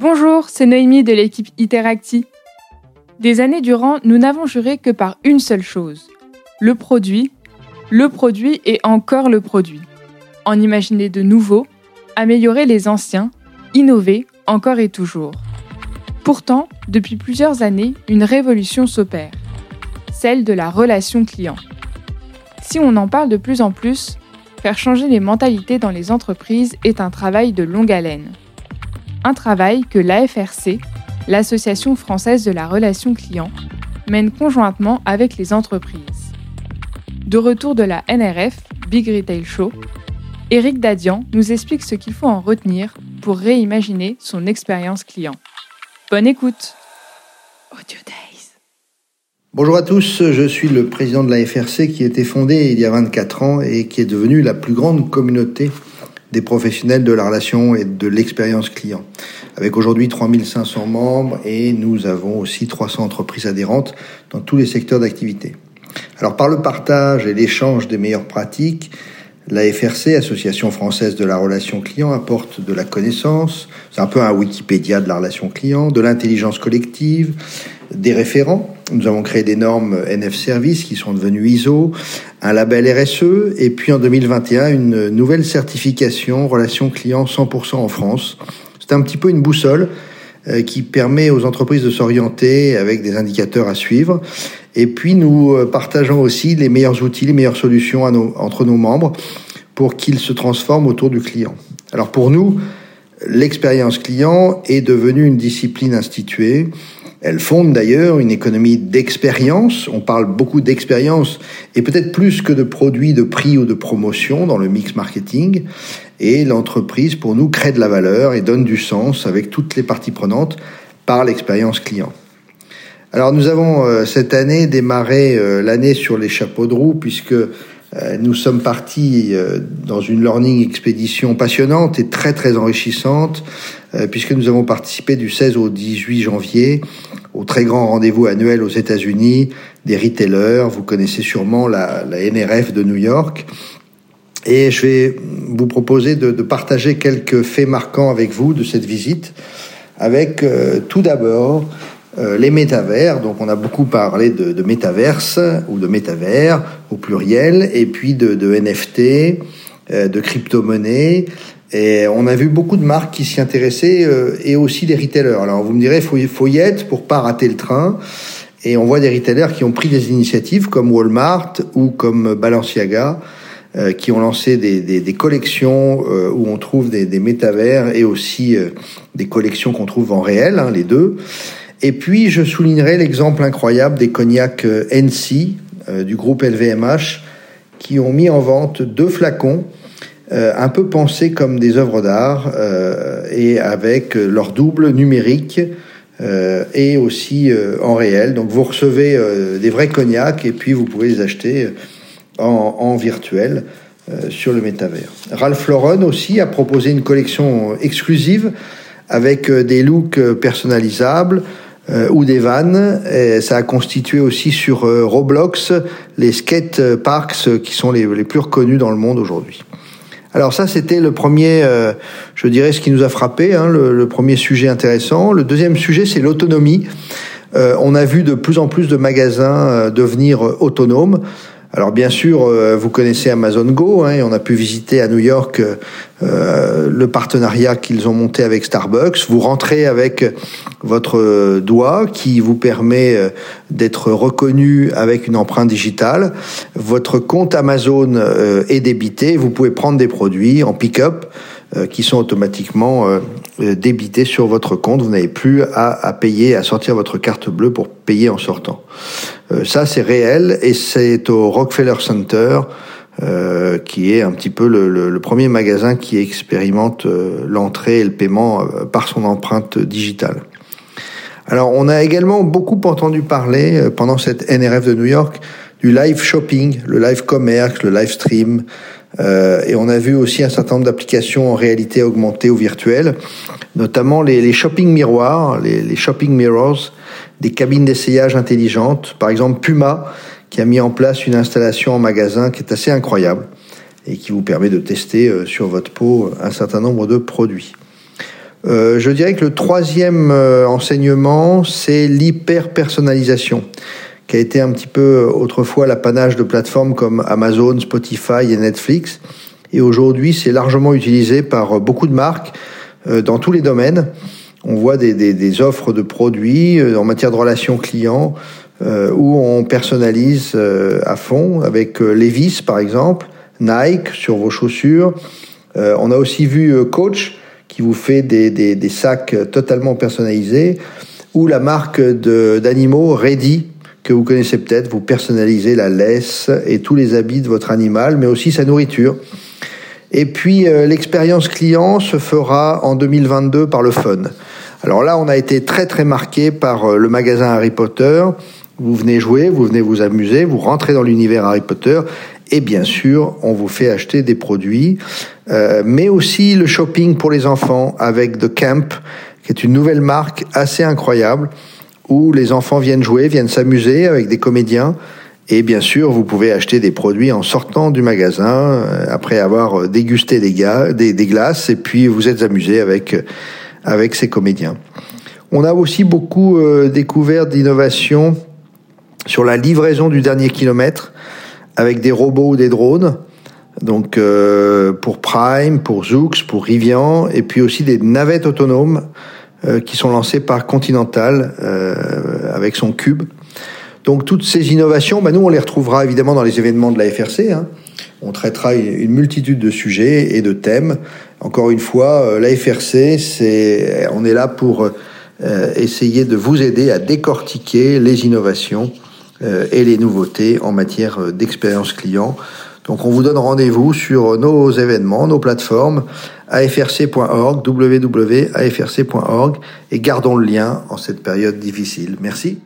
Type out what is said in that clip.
Bonjour, c'est Noémie de l'équipe Iteracti. Des années durant, nous n'avons juré que par une seule chose le produit, le produit et encore le produit. En imaginer de nouveaux, améliorer les anciens, innover encore et toujours. Pourtant, depuis plusieurs années, une révolution s'opère, celle de la relation client. Si on en parle de plus en plus, faire changer les mentalités dans les entreprises est un travail de longue haleine. Un travail que l'AFRC, l'Association française de la relation client, mène conjointement avec les entreprises. De retour de la NRF, Big Retail Show, Eric Dadian nous explique ce qu'il faut en retenir pour réimaginer son expérience client. Bonne écoute Audio Days. Bonjour à tous, je suis le président de la FRC qui a été fondée il y a 24 ans et qui est devenue la plus grande communauté des professionnels de la relation et de l'expérience client. Avec aujourd'hui 3500 membres et nous avons aussi 300 entreprises adhérentes dans tous les secteurs d'activité. Alors par le partage et l'échange des meilleures pratiques, la FRC, Association française de la relation client, apporte de la connaissance, c'est un peu un Wikipédia de la relation client, de l'intelligence collective, des référents. Nous avons créé des normes NF Service qui sont devenues ISO, un label RSE et puis en 2021 une nouvelle certification relation client 100% en France. C'est un petit peu une boussole euh, qui permet aux entreprises de s'orienter avec des indicateurs à suivre. Et puis nous euh, partageons aussi les meilleurs outils, les meilleures solutions entre nos membres pour qu'ils se transforment autour du client. Alors pour nous, l'expérience client est devenue une discipline instituée. Elle fonde d'ailleurs une économie d'expérience. On parle beaucoup d'expérience et peut-être plus que de produits, de prix ou de promotion dans le mix marketing. Et l'entreprise, pour nous, crée de la valeur et donne du sens avec toutes les parties prenantes par l'expérience client. Alors nous avons euh, cette année démarré euh, l'année sur les chapeaux de roue puisque euh, nous sommes partis dans une learning expédition passionnante et très très enrichissante puisque nous avons participé du 16 au 18 janvier au très grand rendez-vous annuel aux États-Unis des retailers. Vous connaissez sûrement la, NRF de New York. Et je vais vous proposer de, partager quelques faits marquants avec vous de cette visite, avec tout d'abord euh, les métavers, donc on a beaucoup parlé de, de métaverse ou de métavers au pluriel, et puis de, NFT, euh, de crypto-monnaies. Et on a vu beaucoup de marques qui s'y intéressaient euh, et aussi des retailers. Alors vous me direz, faut, faut y être pour pas rater le train. Et on voit des retailers qui ont pris des initiatives comme Walmart ou comme Balenciaga, qui ont lancé des, des, des collections où on trouve des, des métavers et aussi des collections qu'on trouve en réel, hein, les deux. Et puis, je soulignerai l'exemple incroyable des cognacs euh, NC euh, du groupe LVMH qui ont mis en vente deux flacons euh, un peu pensés comme des œuvres d'art et avec leur double numérique et aussi en réel. Donc, vous recevez des vrais cognacs et puis vous pouvez les acheter en, en virtuel sur le métavers. Ralph Lauren aussi a proposé une collection exclusive avec des looks personnalisables, euh, ou des vannes. Et ça a constitué aussi sur euh, Roblox les skate parks qui sont les, les plus reconnus dans le monde aujourd'hui. Alors ça, c'était le premier, euh, je dirais, ce qui nous a frappé, hein, le, premier sujet intéressant. Le deuxième sujet, c'est l'autonomie. Euh, on a vu de plus en plus de magasins devenir autonomes. Alors bien sûr, euh, vous connaissez Amazon Go, hein, et on a pu visiter à New York euh, le partenariat qu'ils ont monté avec Starbucks. Vous rentrez avec votre doigt qui vous permet euh, d'être reconnu avec une empreinte digitale. Votre compte Amazon est débité. Vous pouvez prendre des produits en pick-up qui sont automatiquement débités sur votre compte. Vous n'avez plus à, à payer, à sortir votre carte bleue pour payer en sortant. Euh, ça, c'est réel et c'est au Rockefeller Center, euh, qui est un petit peu le, le, le premier magasin qui expérimente euh, l'entrée et le paiement euh, par son empreinte digitale. Alors, on a également beaucoup entendu parler pendant cette NRF de New York du live shopping, le live commerce, le live stream. Euh, et on a vu aussi un certain nombre d'applications en réalité augmentée ou virtuelle, notamment les, les shopping miroirs, les, les shopping mirrors, des cabines d'essayage intelligentes. Par exemple, Puma, qui a mis en place une installation en magasin qui est assez incroyable et qui vous permet de tester euh, sur votre peau un certain nombre de produits. Euh, je dirais que le troisième euh, enseignement, c'est l'hyper-personnalisation, qui a été un petit peu autrefois l'apanage de plateformes comme Amazon, Spotify et Netflix. Et aujourd'hui, c'est largement utilisé par beaucoup de marques dans tous les domaines. On voit des, des, des offres de produits en matière de relations clients où on personnalise à fond avec Levis par exemple, Nike sur vos chaussures. on a aussi vu Coach qui vous fait des, des sacs totalement personnalisés, ou la marque d'animaux Ready, que vous connaissez peut-être, vous personnalisez la laisse et tous les habits de votre animal, mais aussi sa nourriture. Et puis euh, l'expérience client se fera en 2022 par le fun. Alors là, on a été très très marqué par euh, le magasin Harry Potter. Vous venez jouer, vous venez vous amuser, vous rentrez dans l'univers Harry Potter et bien sûr, on vous fait acheter des produits, euh, mais aussi le shopping pour les enfants avec The Camp, qui est une nouvelle marque assez incroyable, où les enfants viennent jouer, viennent s'amuser avec des comédiens. Et bien sûr, vous pouvez acheter des produits en sortant du magasin, euh, après avoir dégusté des, gars, des, des glaces, et puis vous êtes amusé avec, avec ces comédiens. On a aussi beaucoup euh, découvert d'innovations sur la livraison du dernier kilomètre avec des robots ou des drones. Donc euh, pour Prime, pour Zoox, pour Rivian, et puis aussi des navettes autonomes euh, qui sont lancées par Continental euh, avec son cube. Donc toutes ces innovations, bah, nous on les retrouvera évidemment dans les événements de la FRC. Hein. On traitera une multitude de sujets et de thèmes. Encore une fois, la FRC, c'est, on est là pour essayer de vous aider à décortiquer les innovations euh, et les nouveautés en matière euh, d'expérience client. Donc on vous donne rendez-vous sur nos événements, nos plateformes, afrc.org, www.afrc.org et gardons le lien en cette période difficile. Merci.